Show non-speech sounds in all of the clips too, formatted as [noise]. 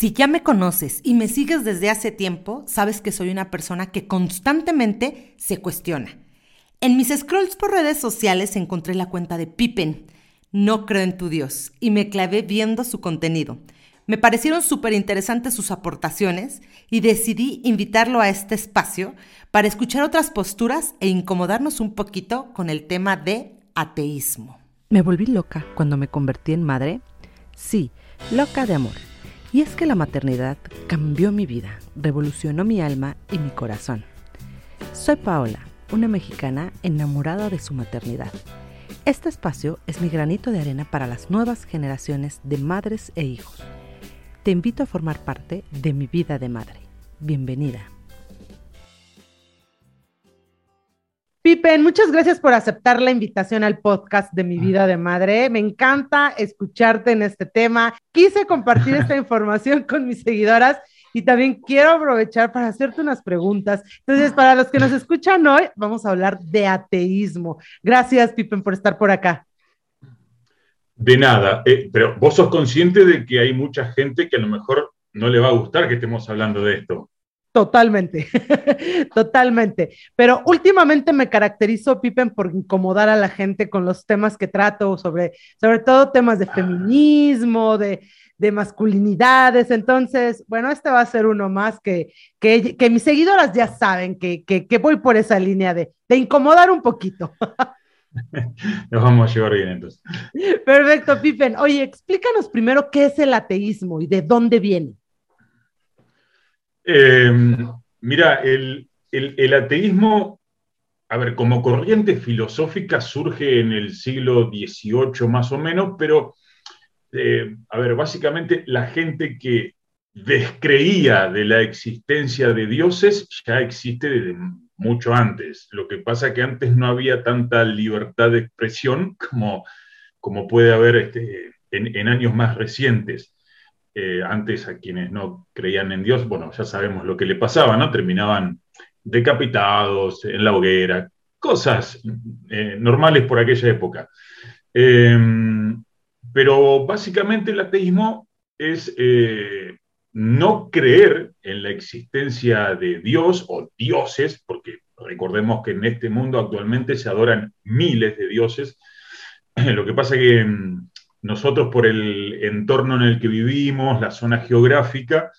Si ya me conoces y me sigues desde hace tiempo, sabes que soy una persona que constantemente se cuestiona. En mis scrolls por redes sociales encontré la cuenta de Pippen. No creo en tu Dios y me clavé viendo su contenido. Me parecieron súper interesantes sus aportaciones y decidí invitarlo a este espacio para escuchar otras posturas e incomodarnos un poquito con el tema de ateísmo. ¿Me volví loca cuando me convertí en madre? Sí, loca de amor y es que la maternidad cambió mi vida, revolucionó mi alma y mi corazón. Soy Paola, una mexicana enamorada de su maternidad. Este espacio es mi granito de arena para las nuevas generaciones de madres e hijos. Te invito a formar parte de mi vida de madre. Bienvenida. Pipen, muchas gracias por aceptar la invitación al podcast de mi ah. vida de madre. Me encanta escucharte en este tema. Quise compartir [laughs] esta información con mis seguidoras y también quiero aprovechar para hacerte unas preguntas. Entonces, para los que nos escuchan hoy, vamos a hablar de ateísmo. Gracias, Pipen, por estar por acá. De nada, eh, pero vos sos consciente de que hay mucha gente que a lo mejor no le va a gustar que estemos hablando de esto. Totalmente, [laughs] totalmente. Pero últimamente me caracterizo, Pippen, por incomodar a la gente con los temas que trato, sobre, sobre todo temas de feminismo, de, masculinidades. Entonces, bueno, este va a ser uno más que, que, mis seguidoras ya saben que, que, voy por esa línea de, de incomodar un poquito. [laughs] Nos vamos a llevar bien entonces. Perfecto, Pippen. Oye, explícanos primero qué es el ateísmo y de dónde viene. Em, mira, el, ateísmo, a ver, como corriente filosófica surge en el siglo XVIII más o menos, pero, eh, a ver, básicamente la gente que descreía de la existencia de dioses ya existe desde mucho antes. Lo que pasa es que antes no había tanta libertad de expresión como, como puede haber este, en años más recientes. Eh, antes a quienes no creían en Dios, bueno, ya sabemos lo que le pasaba, ¿no? Terminaban decapitados en la hoguera, cosas eh, normales por aquella época. Em, pero básicamente el ateísmo es eh, no creer en la existencia de Dios o dioses, porque recordemos que en este mundo actualmente se adoran miles de dioses. [clears throat] Lo que pasa que em, nosotros por el entorno en el que vivimos, la zona geográfica,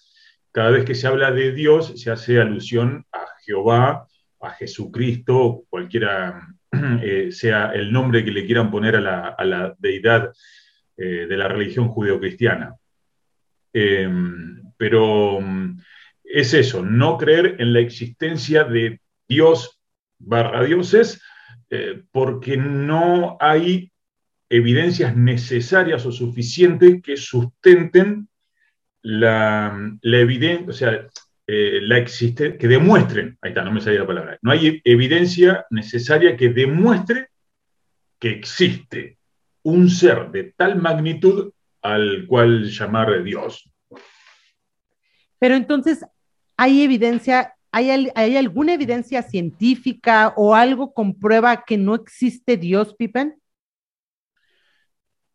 cada vez que se habla de Dios se hace alusión a Jehová, a Jesucristo, cualquiera [clears throat] eh, sea el nombre que le quieran poner a la, deidad eh, de la religión judeocristiana. Em, pero mm, es eso, no creer en la existencia de Dios barra dioses, eh, porque no hay evidencias necesarias o suficientes que sustenten la, evidencia, o sea, eh, la existe, que demuestren, ahí está, no me salía la palabra, no hay evidencia necesaria que demuestre que existe un ser de tal magnitud al cual llamar Dios. Pero entonces, ¿hay evidencia, hay, hay alguna evidencia científica o algo comprueba que no existe Dios, Pippen?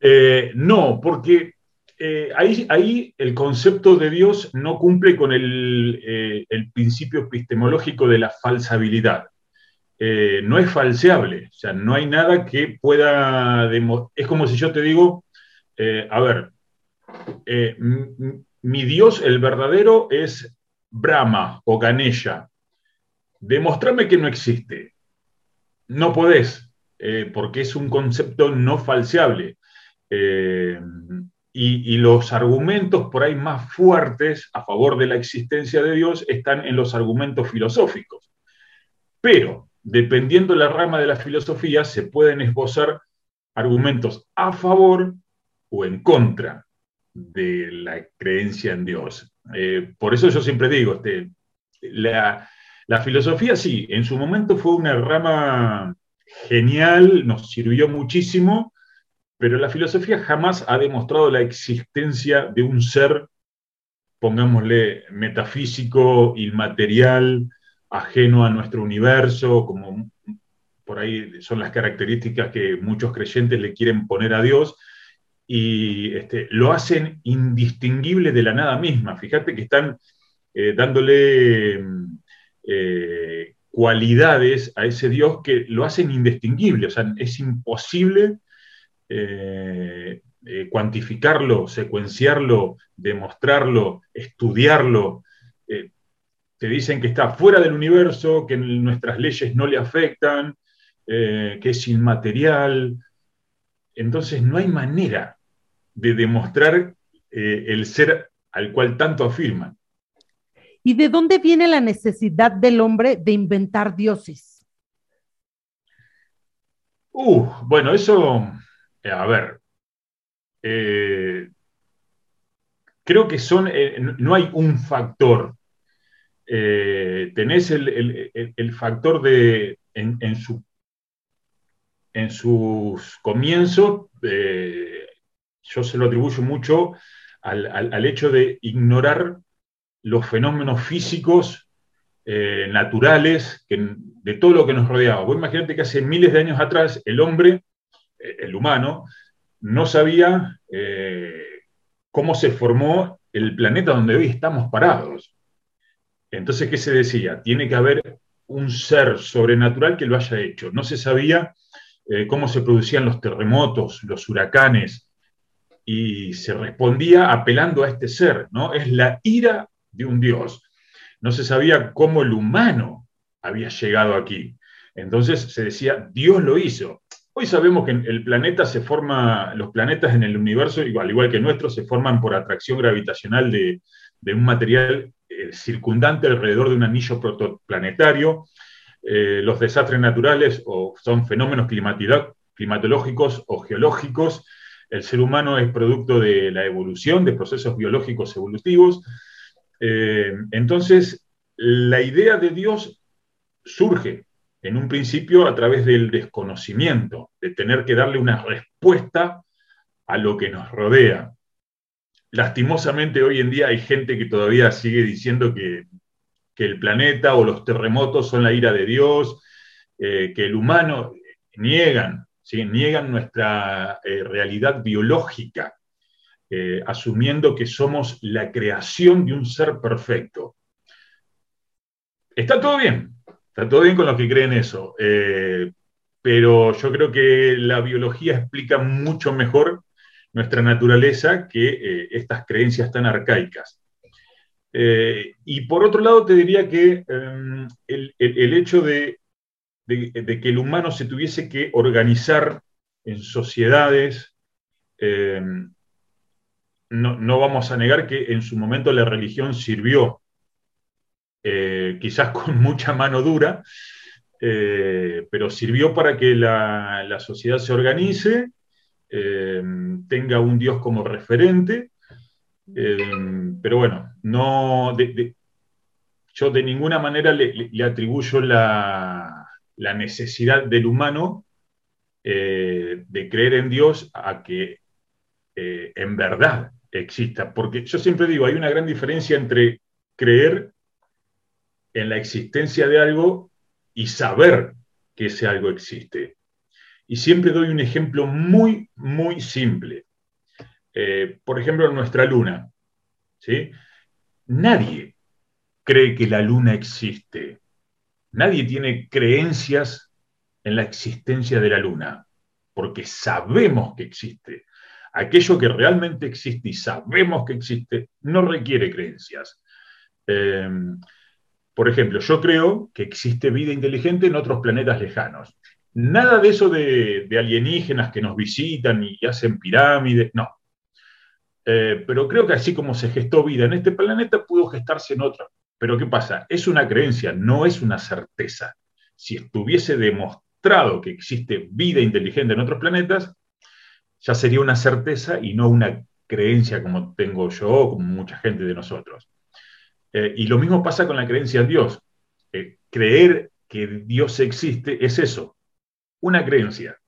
Eh, no, porque eh, ahí, el concepto de Dios no cumple con el, eh, principio epistemológico de la falsabilidad. no es falseable, o sea, no hay nada que pueda demostrar. Es como si yo te digo, a ver, mi Dios, el verdadero, es Brahma o Ganesha. Demostrame que no existe. No podés, porque es un concepto no falseable. Eh, y, los argumentos por ahí más fuertes a favor de la existencia de Dios están en los argumentos filosóficos. Pero, dependiendo de la rama de la filosofía, se pueden esbozar argumentos a favor o en contra de la creencia en Dios. Eh, por eso yo siempre digo, este, la, la filosofía sí, en su momento fue una rama genial, nos sirvió muchísimo, pero la filosofía jamás ha demostrado la existencia de un ser, pongámosle, metafísico, inmaterial, ajeno a nuestro universo, como por ahí son las características que muchos creyentes le quieren poner a Dios. y este, lo hacen indistinguible de la nada misma. Fíjate que están eh, dándole eh, cualidades a ese Dios que lo hacen indistinguible, o sea, es imposible eh, cuantificarlo, secuenciarlo, demostrarlo, estudiarlo. te dicen que está fuera del universo, que nuestras leyes no le afectan, que es inmaterial. Entonces no hay manera de demostrar el ser al cual tanto afirman. ¿Y de dónde viene la necesidad del hombre de inventar dioses? Uh, bueno, eso, eh, a ver, eh, creo que son, eh, no hay un factor. tenés el, factor de, en, su, en sus comienzos, yo se lo atribuyo mucho al hecho de ignorar los fenómenos físicos eh, naturales de todo lo que nos rodeaba. Vos imagínate que hace miles de años atrás el hombre, eh, el humano, no sabía eh, cómo se formó el planeta donde hoy estamos parados. Entonces, ¿qué se decía? Tiene que haber un ser sobrenatural que lo haya hecho. No se sabía cómo se producían los terremotos, los huracanes, y se respondía apelando a este ser, ¿no? Es la ira de un Dios. No se sabía cómo el humano había llegado aquí. Entonces se decía, Dios lo hizo. Hoy sabemos que el planeta se forma, los planetas en el universo, igual, igual que nuestro, se forman por atracción gravitacional de, un material eh, circundante alrededor de un anillo protoplanetario. Eh, los desastres naturales o son fenómenos climatológicos o geológicos. El ser humano es producto de la evolución, de procesos biológicos evolutivos. Eh, entonces, la idea de Dios surge en un principio a través del desconocimiento, de tener que darle una respuesta a lo que nos rodea. Lastimosamente hoy en día hay gente que todavía sigue diciendo que, el planeta o los terremotos son la ira de Dios, eh, que el humano niegan, niegan nuestra eh, realidad biológica. Eh, asumiendo que somos la creación de un ser perfecto. Está todo bien, está todo bien con los que creen eso, eh, pero yo creo que la biología explica mucho mejor nuestra naturaleza que eh, estas creencias tan arcaicas. y por otro lado, te diría que em, el, hecho de, de, que el humano se tuviese que organizar en sociedades, em, no, vamos a negar que en su momento la religión sirvió, eh, quizás con [laughs] mucha mano dura, eh, pero sirvió para que la, sociedad se organice, eh, tenga un Dios como referente, pero bueno, no, yo de ninguna manera le, atribuyo la, la, necesidad del humano de creer en Dios a que en verdad exista. Porque yo siempre digo, hay una gran diferencia entre creer en la existencia de algo y saber que ese algo existe. Y siempre doy un ejemplo muy, muy simple. Eh, por ejemplo, nuestra luna. ¿sí? Nadie cree que la luna existe. Nadie tiene creencias en la existencia de la luna, porque sabemos que existe aquello que realmente existe y sabemos que existe, no requiere creencias. Eh, por ejemplo, yo creo que existe vida inteligente en otros planetas lejanos. Nada de eso de, alienígenas que nos visitan y hacen pirámides, no. Eh, pero creo que así como se gestó vida en este planeta, pudo gestarse en otro. Pero ¿qué pasa? Es una creencia, no es una certeza. Si estuviese demostrado que existe vida inteligente en otros planetas, ya sería una certeza y no una creencia como tengo yo o como mucha gente de nosotros. Eh, y lo mismo pasa con la creencia en Dios. Eh, creer que Dios existe es eso, una creencia.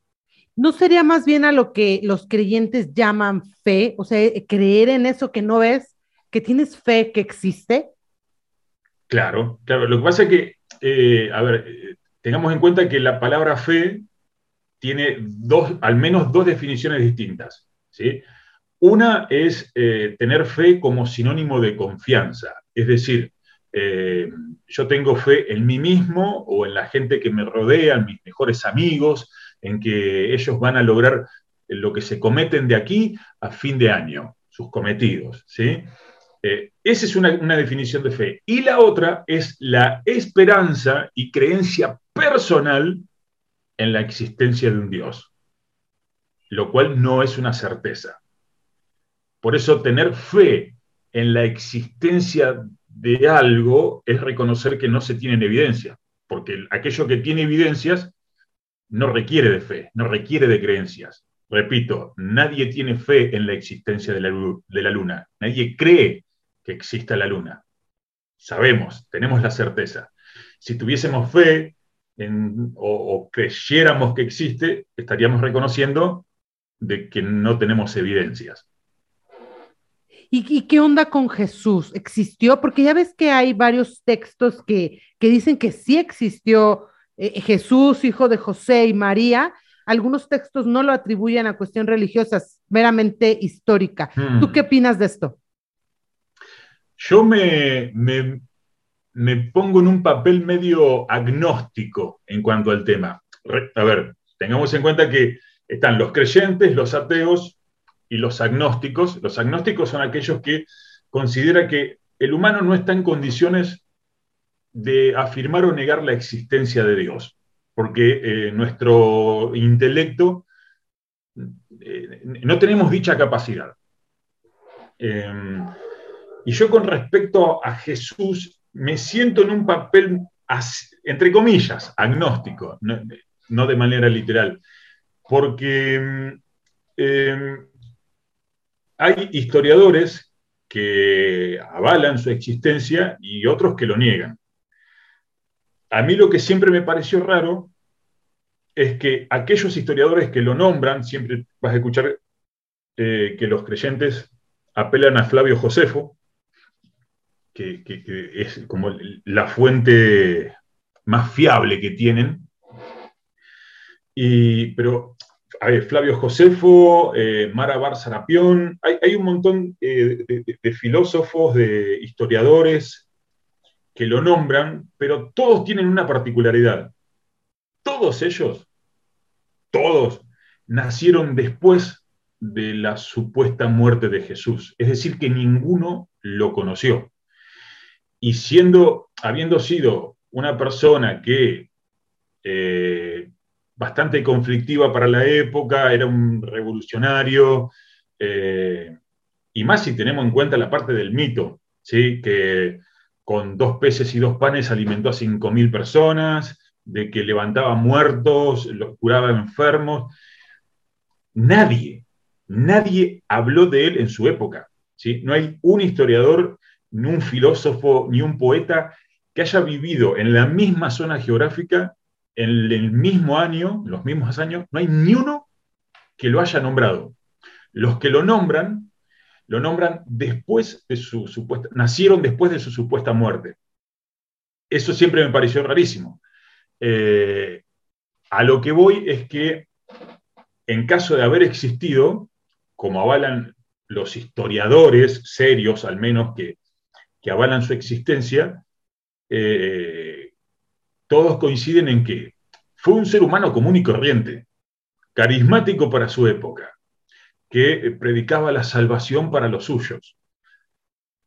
¿No sería más bien a lo que los creyentes llaman fe? O sea, creer en eso que no ves, que tienes fe que existe. Claro, claro. Lo que pasa es que, eh, a ver, tengamos en cuenta que la palabra fe tiene dos, al menos dos definiciones distintas. ¿sí? Una es eh, tener fe como sinónimo de confianza, es decir, eh, yo tengo fe en mí mismo o en la gente que me rodea, en mis mejores amigos, en que ellos van a lograr lo que se cometen de aquí a fin de año, sus cometidos. ¿sí? Eh, esa es una, una, definición de fe. Y la otra es la esperanza y creencia personal en la existencia de un Dios, lo cual no es una certeza. Por eso tener fe en la existencia de algo es reconocer que no se tienen evidencias, porque aquello que tiene evidencias no requiere de fe, no requiere de creencias. Repito, nadie tiene fe en la existencia de la, luna, nadie cree que exista la luna. Sabemos, tenemos la certeza. Si tuviésemos fe o, o creyéramos que existe, estaríamos reconociendo de que no tenemos evidencias. ¿Y, qué onda con Jesús? ¿Existió? Porque ya ves que hay varios textos que, dicen que sí existió eh, Jesús, hijo de José y María. Algunos textos no lo atribuyen a cuestión religiosa, meramente histórica. ¿Tú hmm. qué opinas de esto? Yo me, me, pongo en un papel medio agnóstico en cuanto al tema. A ver, tengamos en cuenta que están los creyentes, los ateos y los agnósticos. Los agnósticos son aquellos que consideran que el humano no está en condiciones de afirmar o negar la existencia de Dios, porque eh, nuestro intelecto eh, no tenemos dicha capacidad. Em, y yo con respecto a Jesús me siento en un papel, entre comillas, agnóstico, no, de manera literal, porque hay historiadores que avalan su existencia y otros que lo niegan. A mí lo que siempre me pareció raro es que aquellos historiadores que lo nombran, siempre vas a escuchar eh, que los creyentes apelan a Flavio Josefo, que, es como la fuente más fiable que tienen, y, pero Flavio Josefo, eh, Mara Bar Sarapión, hay, un montón eh, de, filósofos, de historiadores que lo nombran, pero todos tienen una particularidad. Todos ellos, todos, nacieron después de la supuesta muerte de Jesús, es decir, que ninguno lo conoció. Y siendo, habiendo sido una persona que eh, bastante conflictiva para la época, era un revolucionario, eh, y más si tenemos en cuenta la parte del mito, ¿sí? que con dos peces y dos panes alimentó a 5.000 personas, de que levantaba muertos, los curaba enfermos. Nadie, nadie habló de él en su época. ¿sí? No hay un historiador, ni un filósofo, ni un poeta que haya vivido en la misma zona geográfica en el mismo año, los mismos años, no hay ni uno que lo haya nombrado. Los que lo nombran, lo nombran después de su supuesta, nacieron después de su supuesta muerte. Eso siempre me pareció rarísimo. Eh, a lo que voy es que en caso de haber existido, como avalan los historiadores serios, al menos que, avalan su existencia, eh, todos coinciden en que fue un ser humano común y corriente, carismático para su época, que eh, predicaba la salvación para los suyos.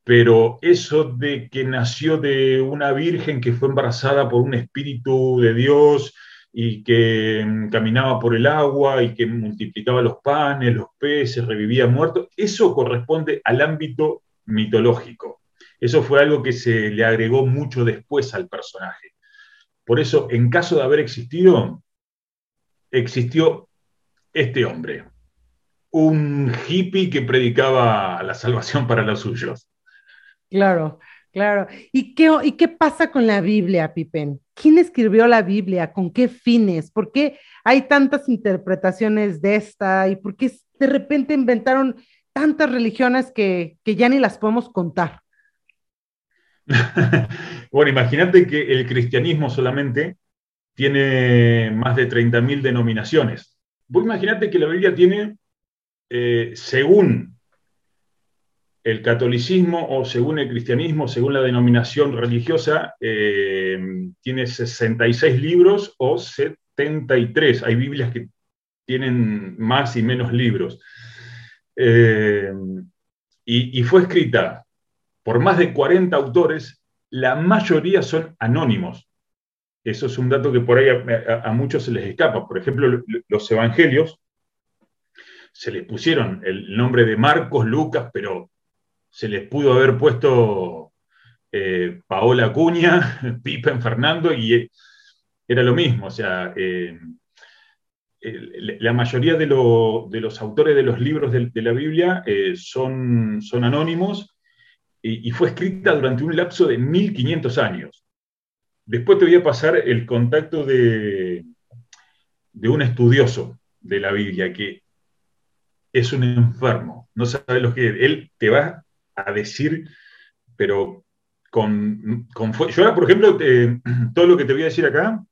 Pero eso de que nació de una virgen que fue embarazada por un espíritu de Dios y que mm, caminaba por el agua y que multiplicaba los panes, los peces, revivía muertos, eso corresponde al ámbito mitológico. Eso fue algo que se le agregó mucho después al personaje. Por eso, en caso de haber existido, existió este hombre, un hippie que predicaba la salvación para los suyos. Claro, claro. ¿Y qué, ¿Y qué pasa con la Biblia, Pipen? ¿Quién escribió la Biblia? ¿Con qué fines? ¿Por qué hay tantas interpretaciones de esta? ¿Y por qué de repente inventaron tantas religiones que, que ya ni las podemos contar? [laughs] bueno, imagínate que el cristianismo solamente tiene más de 30.000 denominaciones. Vos imaginate que la Biblia tiene eh, según el catolicismo o según el cristianismo, según la denominación religiosa, eh, tiene 66 libros o 73. Hay Biblias que tienen más y menos libros. Eh, y, fue escrita por más de 40 autores, la mayoría son anónimos. Eso es un dato que por ahí a muchos se les escapa. Por ejemplo, los evangelios se les pusieron el nombre de Marcos, Lucas, pero se les pudo haber puesto eh, Paola Cuña, [laughs] Pipa Fernando, y eh, era lo mismo. O sea, eh, la mayoría de, los autores de los libros de, la Biblia son, son, anónimos y, fue escrita durante un lapso de 1500 años. Después te voy a pasar el contacto de, de un estudioso de la Biblia que es un enfermo, no sabe lo que es. Él te va a decir, pero con, con yo ahora, por ejemplo, [clears throat] todo lo que te voy a decir acá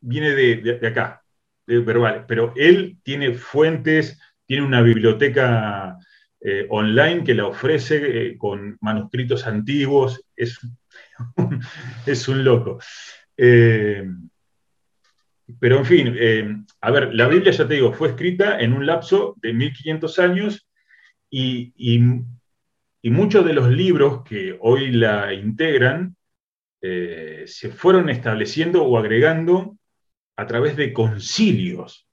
viene de, acá, de verbal, pero él tiene fuentes, tiene una biblioteca eh, online que la ofrece eh, con manuscritos antiguos, es, [laughs] es un loco. Eh, pero en fin, a ver, la Biblia, ya te digo, fue escrita en un lapso de 1500 años y, y muchos de los libros que hoy la integran se fueron estableciendo o agregando a través de concilios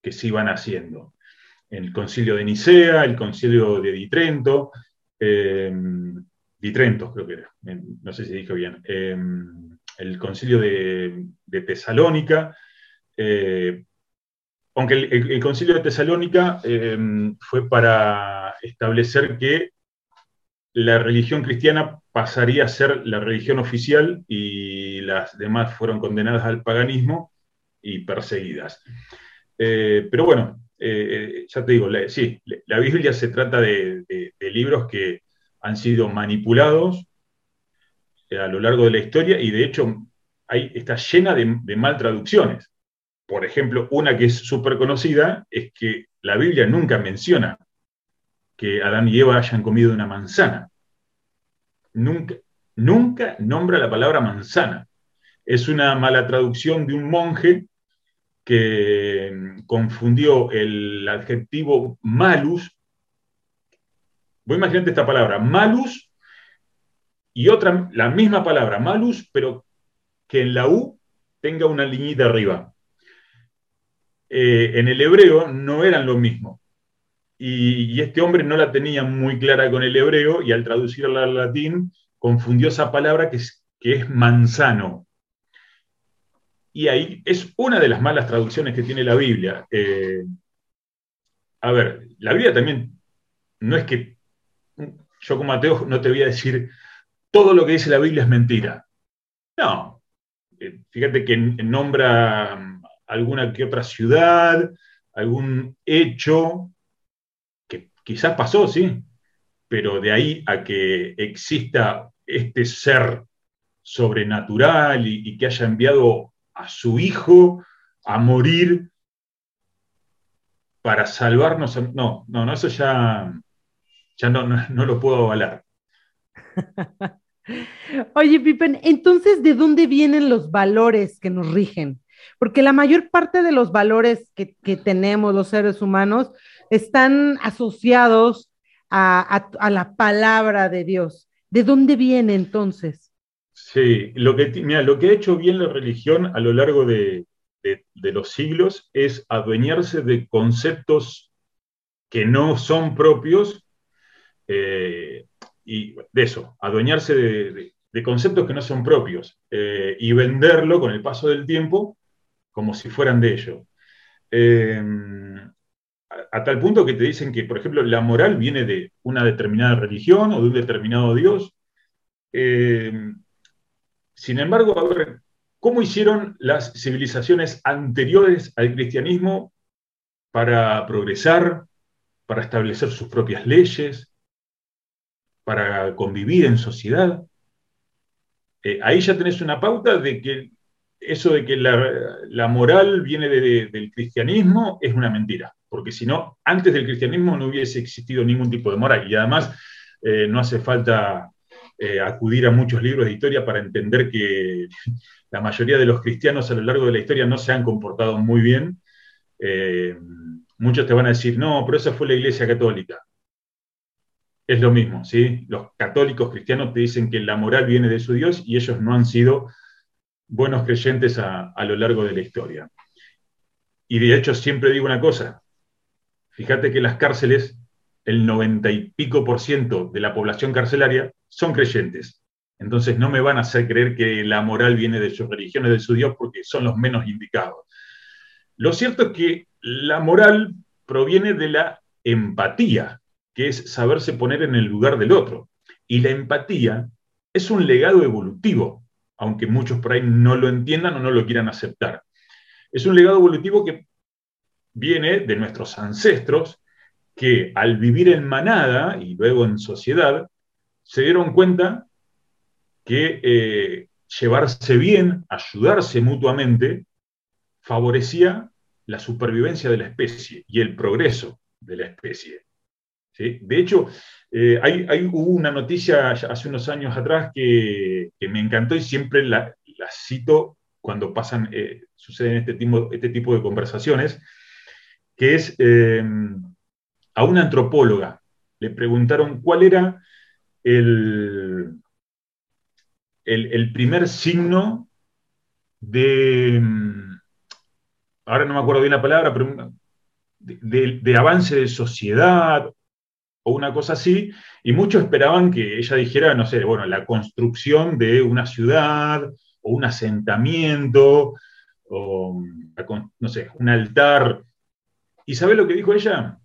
que se iban haciendo. El concilio de Nicea, el concilio de Ditrento, eh, Ditrento creo que era, no sé si dije bien, eh, el concilio de, Tesalónica, aunque el, concilio de Tesalónica fue para establecer que la religión cristiana pasaría a ser la religión oficial y las demás fueron condenadas al paganismo y perseguidas. Eh, pero bueno, eh, ya te digo, sí, la Biblia se trata de, libros que han sido manipulados eh, a lo largo de la historia y de hecho está llena de, mal traducciones. Por ejemplo, una que es súper conocida es que la Biblia nunca menciona que Adán y Eva hayan comido una manzana. Nunca, nunca nombra la palabra manzana. Es una mala traducción de un monje que mm, confundió el adjetivo malus. Voy a imaginarte esta palabra, malus, y otra, la misma palabra, malus, pero que en la U tenga una liñita arriba. Eh, en el hebreo no eran lo mismo y, este hombre no la tenía muy clara con el hebreo y al traducirla al latín confundió esa palabra que es manzano. Y ahí es una de las malas traducciones que tiene la Biblia. Eh, a ver, la Biblia también no es que yo como ateo no te voy a decir todo lo que dice la Biblia es mentira. No. Eh, fíjate que nombra alguna que otra ciudad, algún hecho Quizás pasó, sí, pero de ahí a que exista este ser sobrenatural y, que haya enviado a su hijo a morir para salvarnos. No, no, no eso ya, ya no, no, lo puedo avalar. [laughs] Oye, Pippen, entonces, ¿de dónde vienen los valores que nos rigen? Porque la mayor parte de los valores que, que tenemos los seres humanos están asociados a, la palabra de Dios. ¿De dónde viene entonces? Sí, lo que, lo que ha hecho bien la religión a lo largo de, los siglos es adueñarse de conceptos que no son propios eh, y de eso, adueñarse de, conceptos que no son propios eh, y venderlo con el paso del tiempo como si fueran de ellos. Eh, a, tal punto que te dicen que, por ejemplo, la moral viene de una determinada religión o de un determinado Dios. Sin embargo, a ver, ¿cómo hicieron las civilizaciones anteriores al cristianismo para progresar, para establecer sus propias leyes, para convivir en sociedad? Eh, ahí ya tenés una pauta de que eso de que la, moral viene del cristianismo es una mentira. porque si no, antes del cristianismo no hubiese existido ningún tipo de moral. Y además eh, no hace falta eh, acudir a muchos libros de historia para entender que [laughs] la mayoría de los cristianos a lo largo de la historia no se han comportado muy bien. Eh, muchos te van a decir, no, pero esa fue la Iglesia Católica. Es lo mismo, ¿sí? Los católicos cristianos te dicen que la moral viene de su Dios y ellos no han sido buenos creyentes a, a lo largo de la historia. Y de hecho siempre digo una cosa, fíjate que las cárceles, el noventa y pico por ciento de la población carcelaria son creyentes. Entonces no me van a hacer creer que la moral viene de sus religiones, de su Dios, porque son los menos indicados. Lo cierto es que la moral proviene de la empatía, que es saberse poner en el lugar del otro. Y la empatía es un legado evolutivo, aunque muchos por ahí no lo entiendan o no lo quieran aceptar. Es un legado evolutivo que viene de nuestros ancestros que al vivir en manada y luego en sociedad, se dieron cuenta que eh, llevarse bien, ayudarse mutuamente, favorecía la supervivencia de la especie y el progreso de la especie. De hecho, eh, hay, hubo una noticia hace unos años atrás que, me encantó y siempre la, cito cuando pasan, eh, suceden este tipo, este tipo de conversaciones, que es a una antropóloga. Le preguntaron cuál era el, el, primer signo de, mm, ahora no me acuerdo bien la palabra, pero de, avance de sociedad o una cosa así, y muchos esperaban que ella dijera, no sé, bueno, la construcción de una ciudad o un asentamiento o, no sé, un altar. ¿Y sabe lo que dijo ella?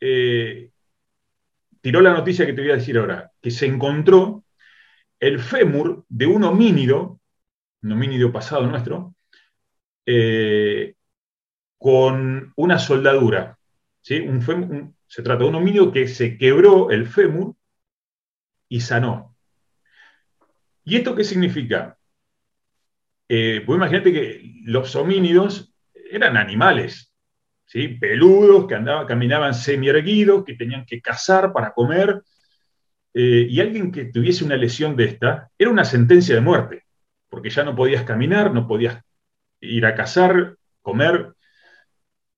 Eh, tiró la noticia que te voy a decir ahora, que se encontró el fémur de un homínido, un homínido pasado nuestro, eh, con una soldadura. se trata de un homínido que se quebró el fémur y sanó. ¿Y esto qué significa? Eh, pues imagínate que los homínidos eran animales, peludos, que andaban, caminaban semi-erguidos, que tenían que cazar para comer, eh, y alguien que tuviese una lesión de esta era una sentencia de muerte, porque ya no podías caminar, no podías ir a cazar, comer,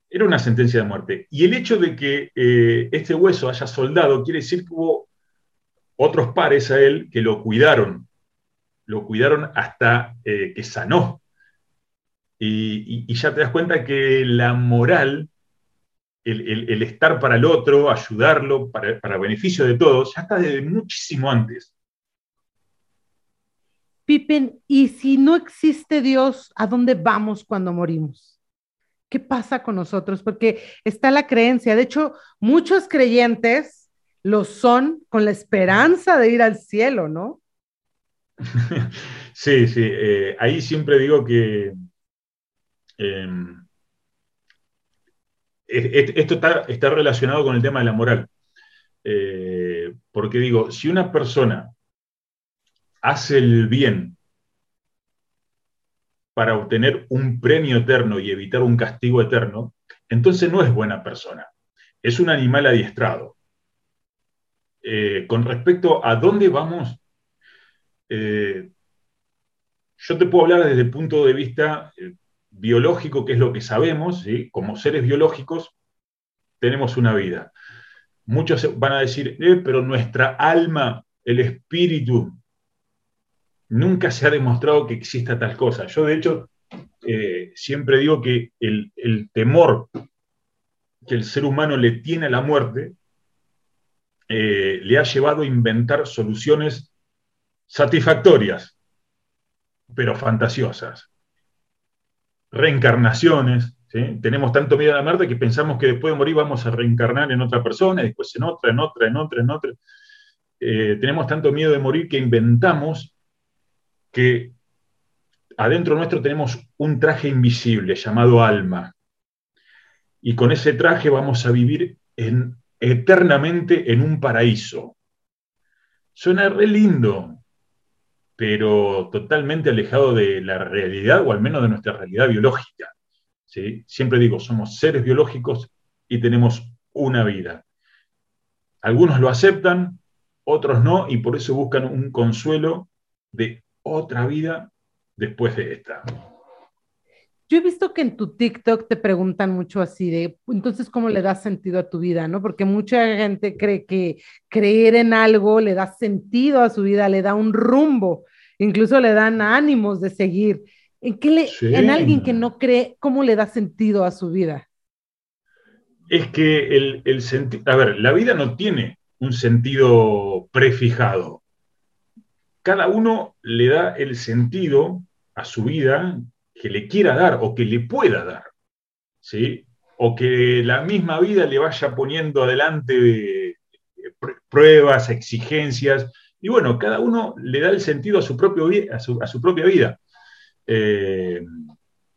era una sentencia de muerte. Y el hecho de que eh, este hueso haya soldado quiere decir que hubo otros pares a él que lo cuidaron, lo cuidaron hasta eh, que sanó. Y, ya te das cuenta que la moral, el, estar para el otro, ayudarlo, para, para, beneficio de todos, ya está desde muchísimo antes. Pippen, ¿y si no existe Dios, a dónde vamos cuando morimos? ¿Qué pasa con nosotros? Porque está la creencia. De hecho, muchos creyentes lo son con la esperanza de ir al cielo, ¿no? [laughs] Sí, sí. Eh, ahí siempre digo que Em, esto está, relacionado con el tema de la moral. Eh, porque digo, si una persona hace el bien para obtener un premio eterno y evitar un castigo eterno, entonces no es buena persona, es un animal adiestrado. Eh, con respecto a dónde vamos, eh, yo te puedo hablar desde el punto de vista biológico, que es lo que sabemos, como seres biológicos, tenemos una vida. Muchos van a decir, eh, pero nuestra alma, el espíritu, nunca se ha demostrado que exista tal cosa. Yo, de hecho, eh, siempre digo que el, temor que el ser humano le tiene a la muerte eh, le ha llevado a inventar soluciones satisfactorias, pero fantasiosas reencarnaciones. Tenemos tanto miedo a la muerte que pensamos que después de morir vamos a reencarnar en otra persona, y después en otra, en otra, en otra, en otra. Eh, tenemos tanto miedo de morir que inventamos que adentro nuestro tenemos un traje invisible llamado alma. Y con ese traje vamos a vivir en, eternamente en un paraíso. Suena re lindo, pero totalmente alejado de la realidad, o al menos de nuestra realidad biológica. ¿sí? Siempre digo, somos seres biológicos y tenemos una vida. Algunos lo aceptan, otros no, y por eso buscan un consuelo de otra vida después de esta. Yo he visto que en tu TikTok te preguntan mucho así de, entonces, ¿cómo le das sentido a tu vida? ¿No? Porque mucha gente cree que creer en algo le da sentido a su vida, le da un rumbo, incluso le dan ánimos de seguir. ¿En, qué le, en alguien que no cree, cómo le da sentido a su vida? Es que el, el sentido, a ver, la vida no tiene un sentido prefijado. Cada uno le da el sentido a su vida que le quiera dar o que le pueda dar, ¿sí? O que la misma vida le vaya poniendo adelante pruebas, exigencias, y bueno, cada uno le da el sentido a su, propio, a su, propia vida. Eh,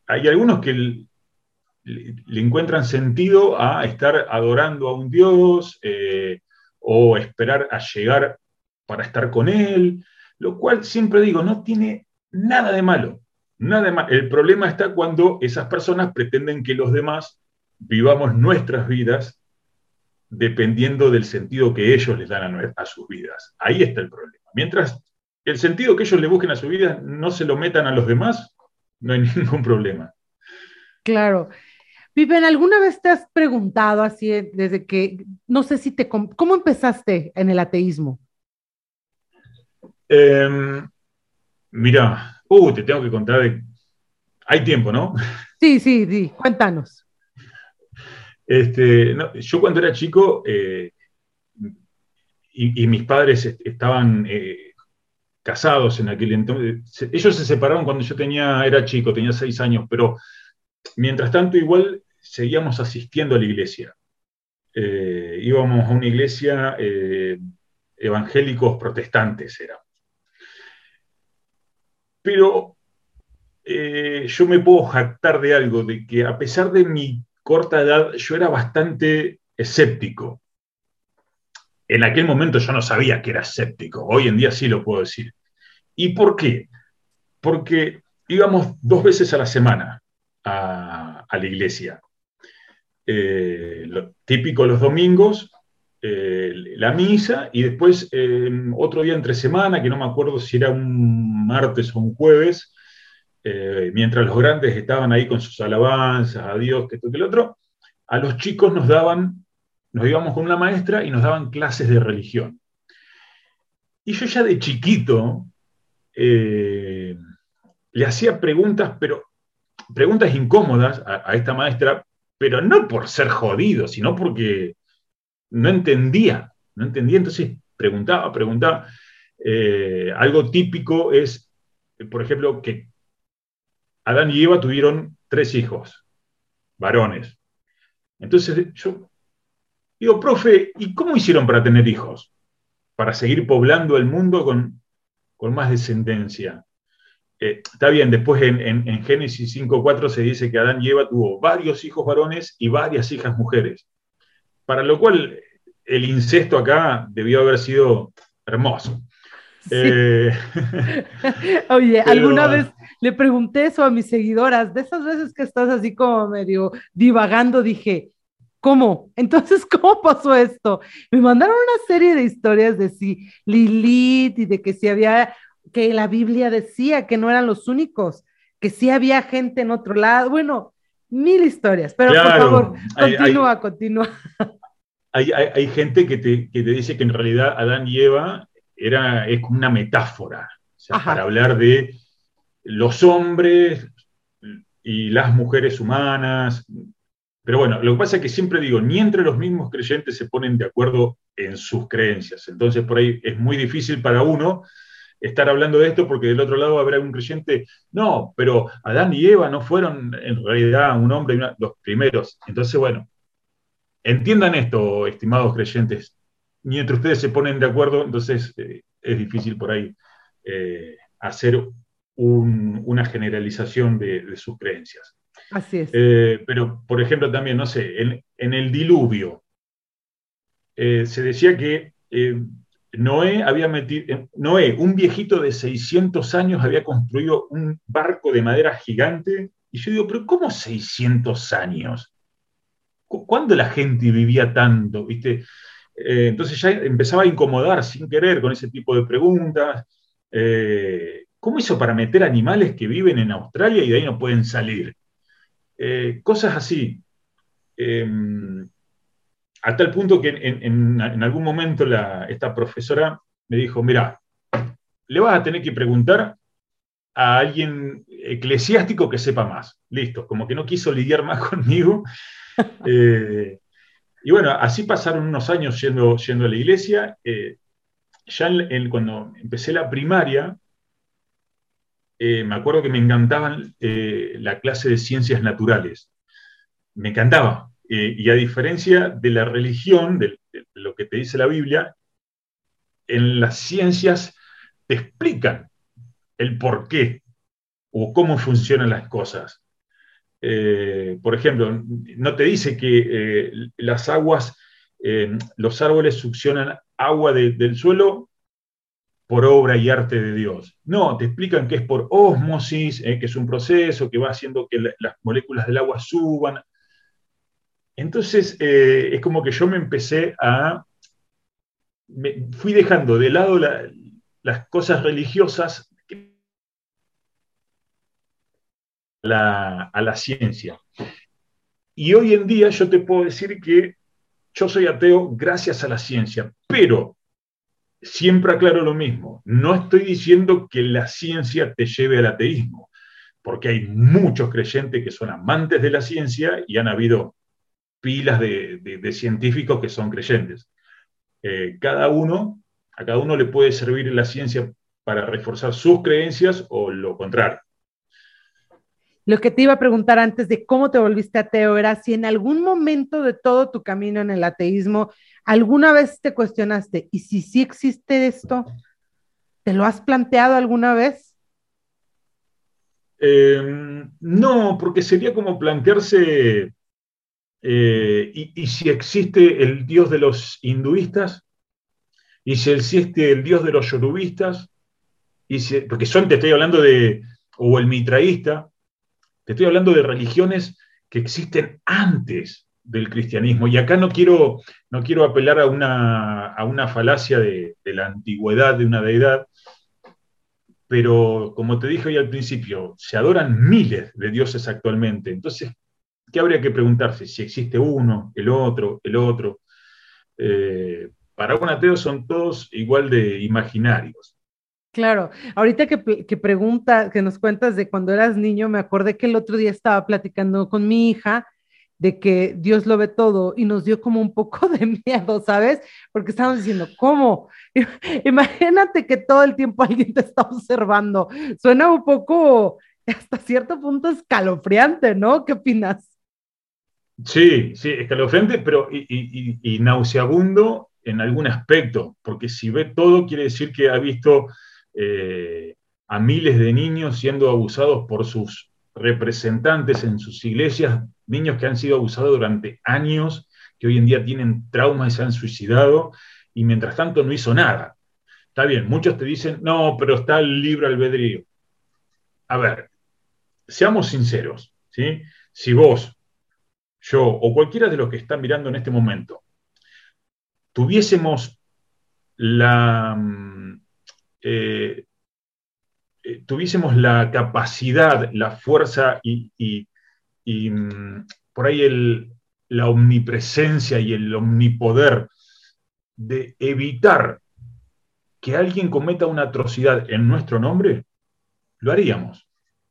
hay algunos que le, encuentran sentido a estar adorando a un Dios eh, o esperar a llegar para estar con Él, lo cual siempre digo, no tiene nada de malo. Nada El problema está cuando esas personas pretenden que los demás vivamos nuestras vidas dependiendo del sentido que ellos les dan a, sus vidas. Ahí está el problema. Mientras el sentido que ellos le busquen a su vida no se lo metan a los demás, no hay [laughs] ningún problema. Claro. Pipen, ¿alguna vez te has preguntado así desde que, no sé si te, ¿cómo empezaste en el ateísmo? Em, mira, Uh, te tengo que contar de... Hay tiempo, ¿no? Sí, sí, sí, cuéntanos. Este, yo cuando era chico eh, y, mis padres estaban eh, casados en aquel entonces, ellos se separaron cuando yo tenía, era chico, tenía seis años, pero mientras tanto igual seguíamos asistiendo a la iglesia. Eh, íbamos a una iglesia evangélicos protestantes, era. Pero yo me puedo jactar de algo, de que a pesar de mi corta edad, yo era bastante escéptico. En aquel momento yo no sabía que era escéptico, hoy en día sí lo puedo decir. ¿Y por qué? Porque íbamos dos veces a la semana a, la iglesia. Eh, lo típico los domingos, eh, la misa y después eh, otro día entre semana, que no me acuerdo si era un martes o un jueves, eh, mientras los grandes estaban ahí con sus alabanzas, a Dios, que esto, que el otro, a los chicos nos daban, nos íbamos con una maestra y nos daban clases de religión. Y yo ya de chiquito le hacía preguntas, pero preguntas incómodas a esta maestra, pero no por ser jodido, sino porque no entendía, no entendía, entonces preguntaba, preguntaba. Eh, algo típico es, por ejemplo, que Adán y Eva tuvieron tres hijos, varones. Entonces yo digo, profe, ¿y cómo hicieron para tener hijos? Para seguir poblando el mundo con, más descendencia. Eh, está bien, después en, en, en Génesis 5.4 se dice que Adán y Eva tuvo varios hijos varones y varias hijas mujeres. Para lo cual el incesto acá debió haber sido hermoso. Eh, [laughs] Oye, alguna vez le pregunté eso a mis seguidoras, de esas veces que estás así como medio divagando, dije, ¿cómo? [laughs] Entonces, ¿cómo pasó esto? Me mandaron una serie de historias de si Lilith y de que si había, que la Biblia decía que no eran los únicos, que sí había gente en otro lado, bueno, mil historias, pero por favor, continúa, continúa hay, gente que te, dice que en realidad Adán y Eva era, es como una metáfora, para hablar de los hombres y las mujeres humanas. Pero bueno, lo que pasa es que siempre digo, ni entre los mismos creyentes se ponen de acuerdo en sus creencias. Entonces, por ahí es muy difícil para uno estar hablando de esto porque del otro lado habrá un creyente, no, pero Adán y Eva no fueron en realidad un hombre y los primeros. Entonces, bueno, Entiendan esto, estimados creyentes. Mientras ustedes se ponen de acuerdo, entonces eh, es difícil por ahí eh, hacer una generalización de, sus creencias. Así es. Eh, pero, por ejemplo, también, no sé, en, el diluvio, se decía que Noé había metido, Noé, un viejito de 600 años, había construido un barco de madera gigante Y yo digo, pero ¿cómo 600 años? ¿Cuándo la gente vivía tanto? ¿Viste? Eh, entonces ya empezaba a incomodar sin querer con ese tipo de preguntas. Eh, ¿Cómo hizo para meter animales que viven en Australia y de ahí no pueden salir? Eh, cosas así. A tal punto que en, algún momento esta profesora me dijo, mira, le vas a tener que preguntar a alguien eclesiástico que sepa más. Listo, como que no quiso lidiar más [laughs] conmigo. Y bueno, así pasaron unos años yendo, yendo a la iglesia. Eh, ya cuando empecé la primaria, eh, me acuerdo que me encantaban la clase de ciencias naturales. Me encantaba. y a diferencia de la religión, de, lo que te dice la Biblia, en las ciencias te explican el por qué o cómo funcionan las cosas. Eh, por ejemplo, no te dice que eh, las aguas, eh, los árboles succionan agua del suelo por obra y arte de Dios. No, te explican que es por ósmosis, que es un proceso que va haciendo que las moléculas del agua suban. Entonces, es como que yo me empecé a... Fui dejando de lado las cosas religiosas a la ciencia. Y hoy en día yo te puedo decir que yo soy ateo gracias a la ciencia, pero siempre aclaro lo mismo, no estoy diciendo que la ciencia te lleve al ateísmo, porque hay muchos creyentes que son amantes de la ciencia y han habido pilas de, científicos que son creyentes. Eh, cada uno, a cada uno le puede servir la ciencia para reforzar sus creencias o lo contrario. Lo que te iba a preguntar antes de cómo te volviste ateo era si en algún momento de todo tu camino en el ateísmo alguna vez te cuestionaste, ¿y si sí existe esto? ¿Te lo has planteado alguna vez? Em, no, porque sería como plantearse, eh, y, si existe el dios de los hinduistas? ¿Y si existe el dios de los yorubistas? Y porque son, te estoy hablando de, o el mitraísta, te estoy hablando de religiones que existen antes del cristianismo. Y acá no quiero, no quiero apelar a una, a una falacia de, la antigüedad de una deidad, pero como te dije hoy al principio, se adoran miles de dioses actualmente. Entonces, ¿qué habría que preguntarse? Si existe uno, el otro, el otro. Eh, para un ateo son todos igual de imaginarios. Claro, ahorita que, pregunta, que nos cuentas de cuando eras niño, me acordé que el otro día estaba platicando con mi hija de que Dios lo ve todo y nos dio como un poco [laughs] de miedo, ¿sabes? Porque estábamos diciendo, ¿cómo? [laughs] Imagínate que todo el tiempo alguien te está observando. Suena un poco, hasta cierto punto, escalofriante, ¿no? ¿Qué opinas? Sí, sí, escalofriante, pero y, y nauseabundo en algún aspecto, porque si ve todo quiere decir que ha visto eh, a miles de niños siendo abusados por sus representantes en sus iglesias, niños que han sido abusados durante años, que hoy en día tienen traumas y se han suicidado, y mientras tanto no hizo nada. Está bien, muchos te dicen, no, pero está el libre albedrío. A ver, seamos sinceros, ¿sí? Si vos, yo o cualquiera de los que están mirando en este momento, tuviésemos la, mm, eh, eh, tuviésemos la capacidad, la fuerza y, mm, por ahí la omnipresencia y el omnipoder de evitar que alguien cometa una atrocidad en nuestro nombre, lo haríamos.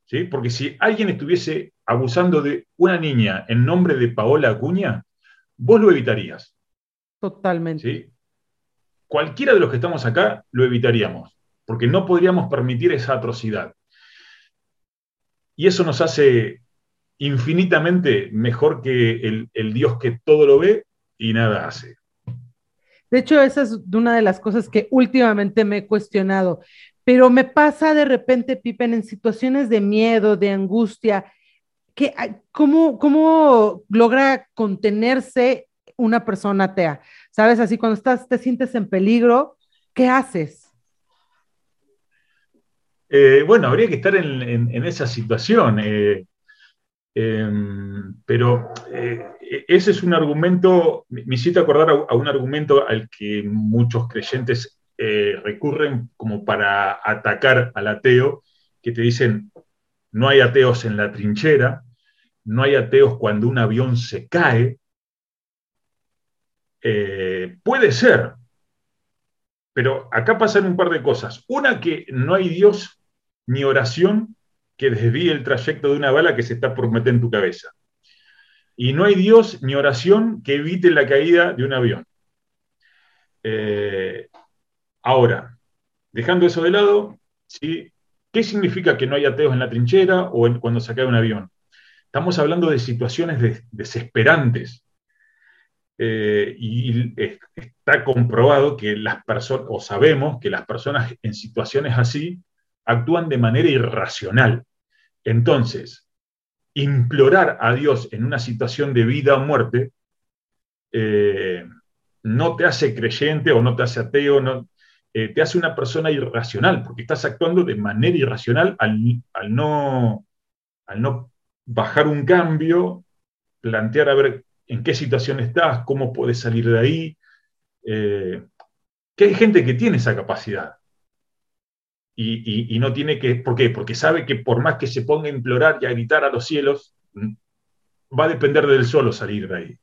¿sí? Porque si alguien estuviese abusando de una niña en nombre de Paola Acuña, vos lo evitarías. Totalmente. Cualquiera de los que estamos acá lo evitaríamos porque no podríamos permitir esa atrocidad. Y eso nos hace infinitamente mejor que el, Dios que todo lo ve y nada hace. De hecho, esa es una de las cosas que últimamente me he cuestionado, pero me pasa de repente, Pippen, en situaciones de miedo, de angustia, que, ¿cómo, ¿cómo logra contenerse una persona atea? ¿Sabes? Así cuando estás, te sientes en peligro, ¿qué haces? Eh, bueno, habría que estar en, esa situación. Eh, Em, pero eh, ese es un argumento, me hiciste acordar a, un argumento al que muchos creyentes recurren como para atacar al ateo, que te dicen, no hay ateos en la trinchera, no hay ateos cuando un avión se cae. Puede ser, pero acá pasan un par de cosas. Una, que no hay Dios ni oración que desvíe el trayecto de una bala que se está por meter en tu cabeza. Y no hay Dios ni oración que evite la caída de un avión. Eh, ahora, dejando eso de lado, ¿sí? ¿qué significa que no hay ateos en la trinchera o cuando se cae un avión? Estamos hablando de situaciones desesperantes. Eh, y está comprobado que las personas, o sabemos que las personas en situaciones así actúan de manera irracional. Entonces, implorar a Dios en una situación de vida o muerte eh, no te hace creyente o no te hace ateo, no, eh, te hace una persona irracional, porque estás actuando de manera irracional al, no, al no bajar un cambio, plantear a ver en qué situación estás, cómo puedes salir de ahí. Eh, que hay gente que tiene esa capacidad y, no tiene que, ¿por qué? Porque sabe que por más que se ponga a implorar y a gritar a los cielos, mm, va a depender del solo salir de ahí.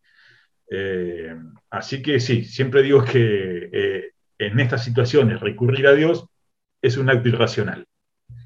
Eh, así que sí, siempre digo que eh, en estas situaciones recurrir a Dios es un acto irracional.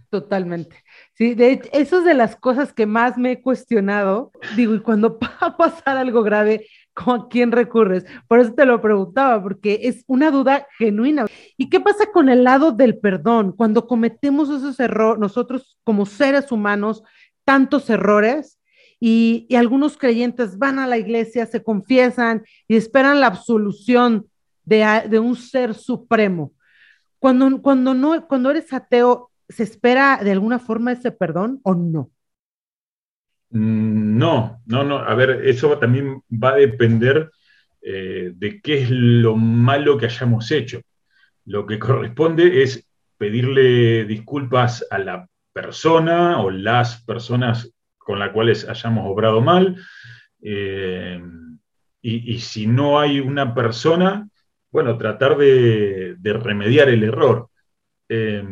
Totalmente. Sí, de hecho, eso es de las cosas que más me he cuestionado. Digo, y cuando [laughs] va a pasar algo grave, ¿con quién recurres? Por eso te lo preguntaba, porque es una duda genuina. ¿Y qué pasa con el lado del perdón? Cuando cometemos esos errores, nosotros como seres humanos, tantos errores, y, algunos creyentes van a la iglesia, se confiesan y esperan la absolución de, un ser supremo. Cuando, cuando, no, cuando eres ateo, ¿se espera de alguna forma ese perdón o no? Mm, no, no, no. A ver, eso también va a depender eh, de qué es lo malo que hayamos hecho. Lo que corresponde es pedirle disculpas a la persona o las personas con las cuales hayamos obrado mal. Eh, y, si no hay una persona, bueno, tratar de, remediar el error. Eh,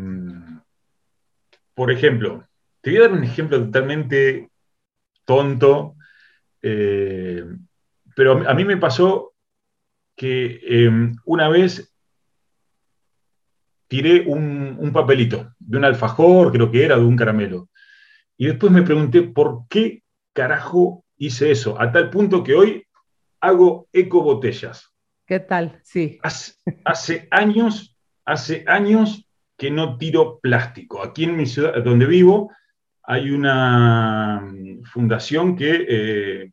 por ejemplo, te voy a dar un ejemplo totalmente tonto, eh, pero a mí me pasó que em, una vez tiré un, papelito de un alfajor, creo que era, de un caramelo. Y después me pregunté por qué carajo hice eso, a tal punto que hoy hago eco botellas. ¿Qué tal? Sí. Hace, años, hace años que no tiro plástico. Aquí en mi ciudad, donde vivo, hay una mm, fundación que eh,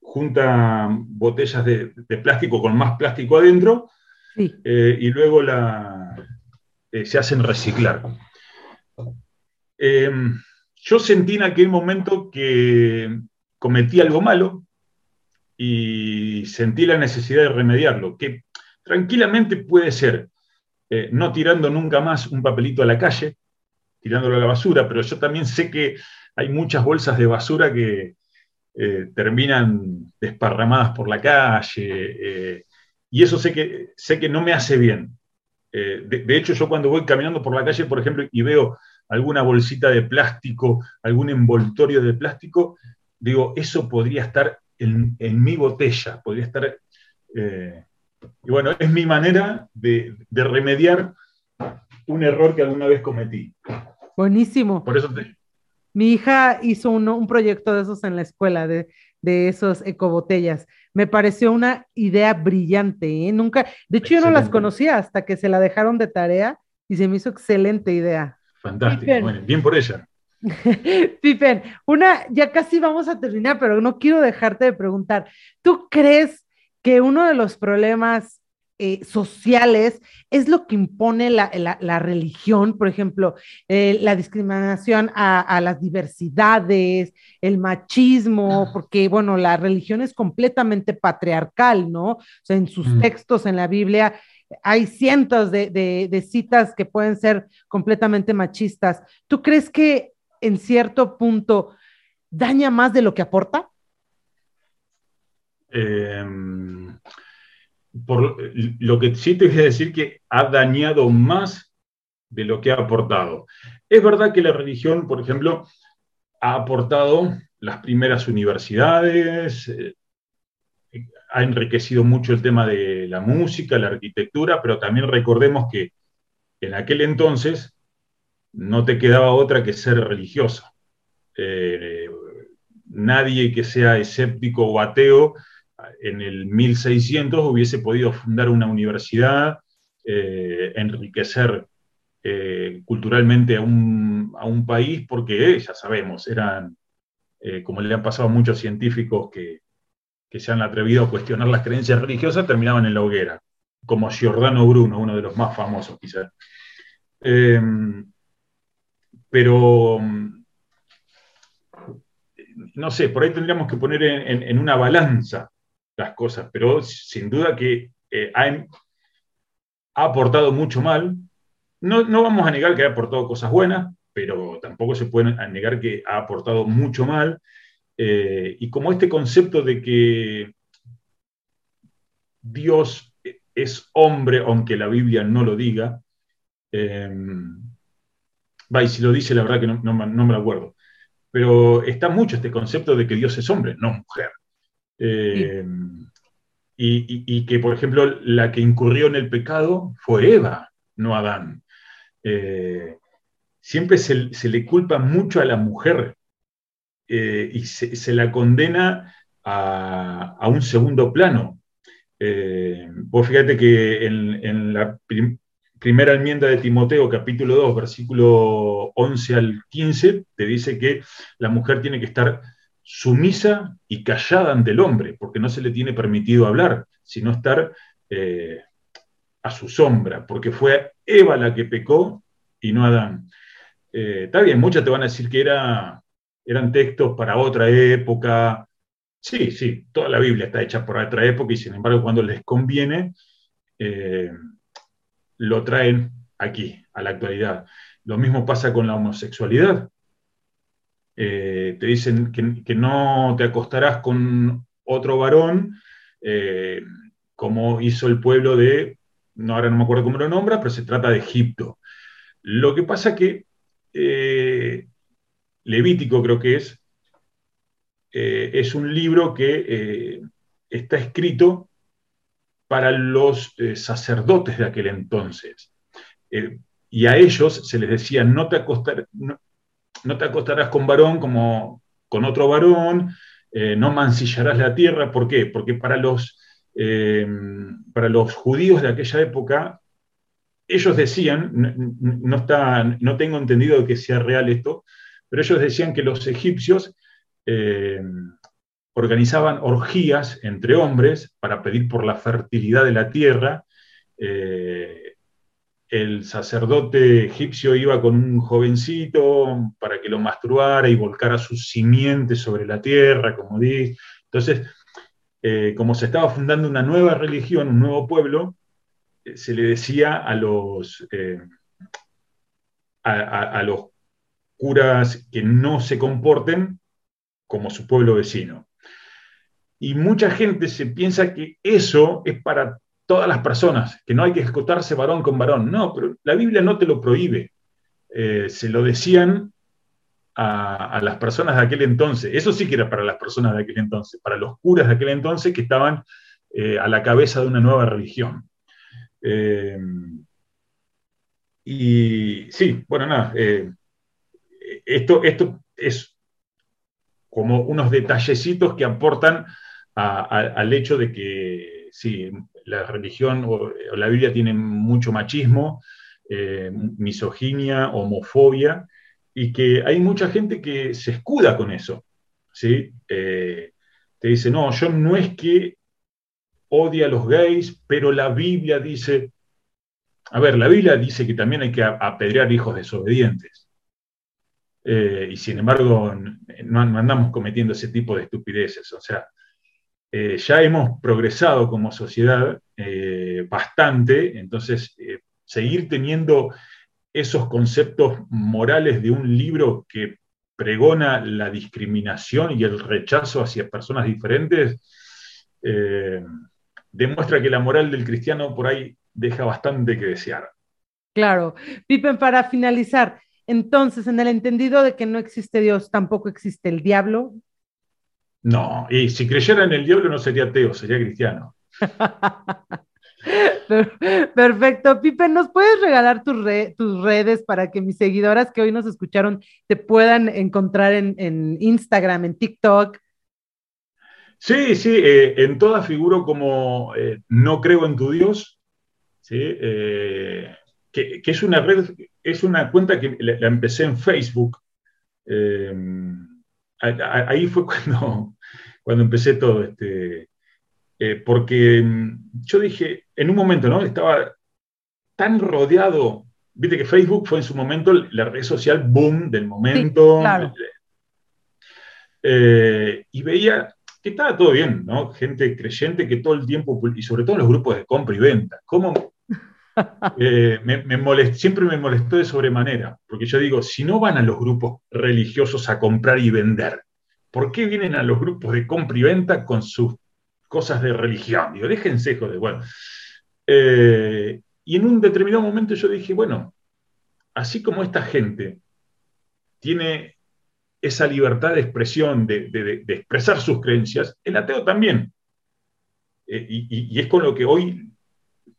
junta botellas de, plástico con más plástico adentro eh, y luego la, eh, se hacen reciclar. Em, yo sentí en aquel momento que cometí algo malo y sentí la necesidad de remediarlo, que tranquilamente puede ser no tirando nunca más un papelito a la calle, tirándolo a la basura, pero yo también sé que hay muchas bolsas de basura que eh, terminan desparramadas por la calle, eh, y eso sé que, sé que no me hace bien. Eh, de, hecho, yo cuando voy caminando por la calle, por ejemplo, y veo alguna bolsita de plástico, algún envoltorio de plástico, digo, eso podría estar en, mi botella, podría estar... y bueno, es mi manera de, de remediar un error que alguna vez cometí. Buenísimo. Por eso Mi hija hizo un proyecto de esos en la escuela, de, de esos ecobotellas. Me pareció una idea brillante, ¿eh? Nunca, de hecho yo no las conocía hasta que se la dejaron de tarea y se me hizo excelente idea. Fantástico, bien por ella. [laughs] Pipen, una, ya casi vamos a terminar, pero no quiero dejarte de preguntar. ¿Tú crees que uno de los problemas eh, sociales es lo que impone la, religión, por ejemplo, eh, la discriminación a, las diversidades, el machismo, porque, bueno, la religión es completamente patriarcal, ¿no? O sea, en sus textos en la Biblia hay cientos de, citas que pueden ser completamente machistas. ¿Tú crees que en cierto punto daña más de lo que aporta? Em, por, lo que sí te voy a decir que ha dañado más de lo que ha aportado. Es verdad que la religión, por ejemplo, ha aportado las primeras universidades, eh, ha enriquecido mucho el tema de la música, la arquitectura, pero también recordemos que en aquel entonces no te quedaba otra que ser religiosa. Eh, nadie que sea escéptico o ateo en el 1600 hubiese podido fundar una universidad, eh, enriquecer eh, culturalmente a un, país, porque ya sabemos, eran, como le han pasado muchos científicos que, que se han atrevido a cuestionar las creencias religiosas, terminaban en la hoguera, como Giordano Bruno, uno de los más famosos quizás. pero no sé, por ahí tendríamos que poner en, una balanza las cosas, pero sin duda que eh, ha, aportado mucho mal. No, vamos a negar que ha aportado cosas buenas, pero tampoco se puede negar que ha aportado mucho mal. Eh, y como este concepto de que Dios es hombre, aunque la Biblia no lo diga, eh, va, y si lo dice, la verdad que no, no me lo acuerdo pero está mucho este concepto de que Dios es hombre, no mujer. Eh, y, que, por ejemplo, la que incurrió en el pecado fue Eva, no Adán. Eh, siempre se, le culpa mucho a la mujer eh, y se, la condena a, un segundo plano. vos fíjate que en, la primera enmienda de Timoteo, capítulo 2, versículo 11 al 15, te dice que la mujer tiene que estar sumisa y callada ante el hombre, porque no se le tiene permitido hablar, sino estar eh, a su sombra, porque fue Eva la que pecó y no Adán. Eh, está bien, muchas te van a decir que era, eran textos para otra época. Sí, sí, toda la Biblia está hecha por otra época y sin embargo cuando les conviene, eh, lo traen aquí, a la actualidad. Lo mismo pasa con la homosexualidad. Eh, te dicen que, no te acostarás con otro varón, eh, como hizo el pueblo de, no, ahora no me acuerdo cómo lo nombra, pero se trata de Egipto. Lo que pasa que eh, Levítico creo que es, es un libro que está escrito para los sacerdotes de aquel entonces. Y a ellos se les decía, no te, no, te acostarás con varón como con otro varón, eh, no mancillarás la tierra. ¿Por qué? Porque para los, para los judíos de aquella época, ellos decían, no, está, no tengo entendido de que sea real esto, pero ellos decían que los egipcios organizaban orgías entre hombres para pedir por la fertilidad de la tierra. Eh, el sacerdote egipcio iba con un jovencito para que lo masturbara y volcara sus simientes sobre la tierra, como dice. Entonces, eh, como se estaba fundando una nueva religión, un nuevo pueblo, eh, se le decía a los, a los curas que no se comporten como su pueblo vecino. Y mucha gente se piensa que eso es para todas las personas, que no hay que escotarse varón con varón. No, pero la Biblia no te lo prohíbe. Eh, se lo decían a, las personas de aquel entonces. Eso sí que era para las personas de aquel entonces, para los curas de aquel entonces que estaban eh, a la cabeza de una nueva religión. Eh, y sí, bueno, nada, esto, esto es como unos detallecitos que aportan al hecho de que sí, la religión o, la Biblia tiene mucho machismo, eh, misoginia, homofobia, y que hay mucha gente que se escuda con eso. ¿sí? Eh, te dice, no, yo no es que odie a los gays, pero la Biblia dice, a ver, la Biblia dice que también hay que apedrear hijos desobedientes. Eh, y sin embargo, no, andamos cometiendo ese tipo de estupideces. O sea, eh, ya hemos progresado como sociedad eh, bastante, entonces eh, seguir teniendo esos conceptos morales de un libro que pregona la discriminación y el rechazo hacia personas diferentes, demuestra que la moral del cristiano por ahí deja bastante que desear. Claro. Pippen, para finalizar, entonces, en el entendido de que no existe Dios, tampoco existe el diablo. No, y si creyera en el diablo no sería ateo, sería cristiano. [laughs] Perfecto. Pippen, ¿nos puedes regalar tus, redes para que mis seguidoras que hoy nos escucharon te puedan encontrar en, Instagram, en TikTok? Sí, sí, eh, en todas figuro como eh, No creo en tu Dios, ¿sí? Eh, que, es una red, es una cuenta que la, empecé en Facebook. Ahí fue [laughs] cuando, cuando empecé todo este, eh, porque mm, yo dije, en un momento, ¿no? Estaba tan rodeado, viste que Facebook fue en su momento la red social boom del momento. Eh, y veía que estaba todo bien, ¿no? Gente creyente que todo el tiempo, y sobre todo en los grupos de compra y venta, ¿cómo? Eh, me, siempre me molestó de sobremanera, porque yo digo, si no van a los grupos religiosos a comprar y vender, ¿por qué vienen a los grupos de compra y venta con sus cosas de religión. Digo, déjense joder. Bueno, eh, y en un determinado momento yo dije, bueno, así como esta gente tiene esa libertad de expresión, de, expresar sus creencias, el ateo también. Eh, y, es con lo que hoy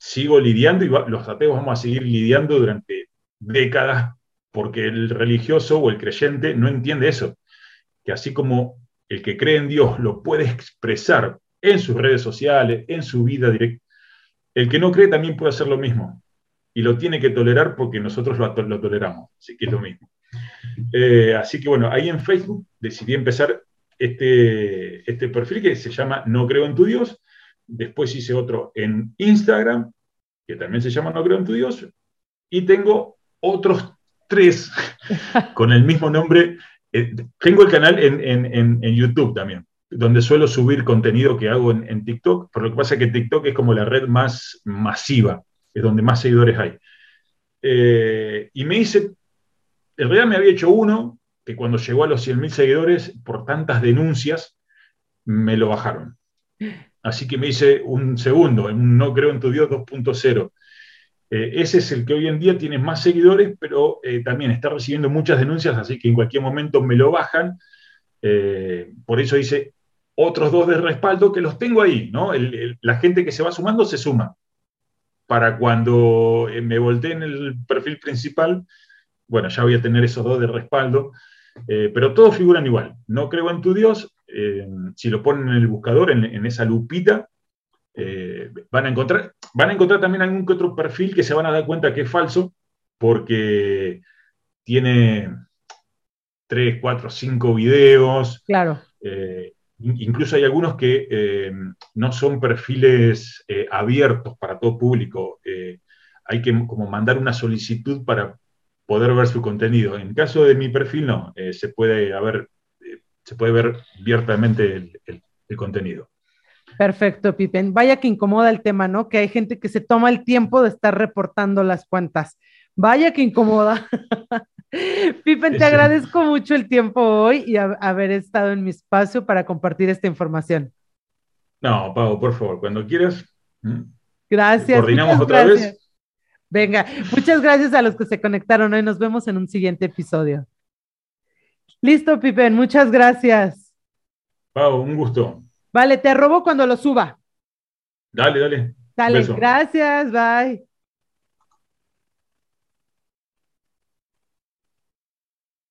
sigo lidiando y los ateos vamos a seguir lidiando durante décadas porque el religioso o el creyente no entiende eso, que así como el que cree en Dios lo puede expresar en sus redes sociales, en su vida directa. El que no cree también puede hacer lo mismo y lo tiene que tolerar porque nosotros lo, toleramos, así que es lo mismo. Eh, así que bueno, ahí en Facebook decidí empezar este, este perfil que se llama No Creo en tu Dios. Después hice otro en Instagram, que también se llama No Creo en tu Dios. Y tengo otros tres [laughs] con el mismo nombre. Eh, tengo el canal en YouTube también donde suelo subir contenido que hago en, TikTok, pero lo que pasa es que TikTok es como la red más masiva, es donde más seguidores hay. Eh, y me hice, en realidad me había hecho uno, que cuando llegó a los 100.000 seguidores, por tantas denuncias, me lo bajaron. Así que me hice un segundo, un No Creo en tu Dios 2.0. Eh, ese es el que hoy en día tiene más seguidores, pero eh, también está recibiendo muchas denuncias, así que en cualquier momento me lo bajan. por eso hice otros dos de respaldo que los tengo ahí, ¿no? la gente que se va sumando se suma. Para cuando eh, me voltee en el perfil principal, bueno, ya voy a tener esos dos de respaldo, eh, pero todos figuran igual. No creo en tu Dios, eh, si lo ponen en el buscador, en, esa lupita, van, a encontrar, van a encontrar también algún que otro perfil que se van a dar cuenta que es falso, porque tiene tres, cuatro, cinco videos. Claro. Incluso hay algunos que eh, no son perfiles eh, abiertos para todo público. Eh, hay que como mandar una solicitud para poder ver su contenido. En caso de mi perfil, no. se, puede haber, se puede ver abiertamente el, contenido. Perfecto, Pipen. Vaya que incomoda el tema, ¿no? Que hay gente que se toma el tiempo de estar reportando las cuentas. Vaya que incomoda. [laughs] Pipen, te agradezco mucho el tiempo hoy y haber estado en mi espacio para compartir esta información. No, Pau, por favor, cuando quieras. Gracias. Coordinamos otra vez. Venga, muchas gracias a los que se conectaron hoy. Nos vemos en un siguiente episodio. Listo, Pipen, muchas gracias. Pau, un gusto. Vale, te robo cuando lo suba. Dale, dale. Dale, gracias, bye.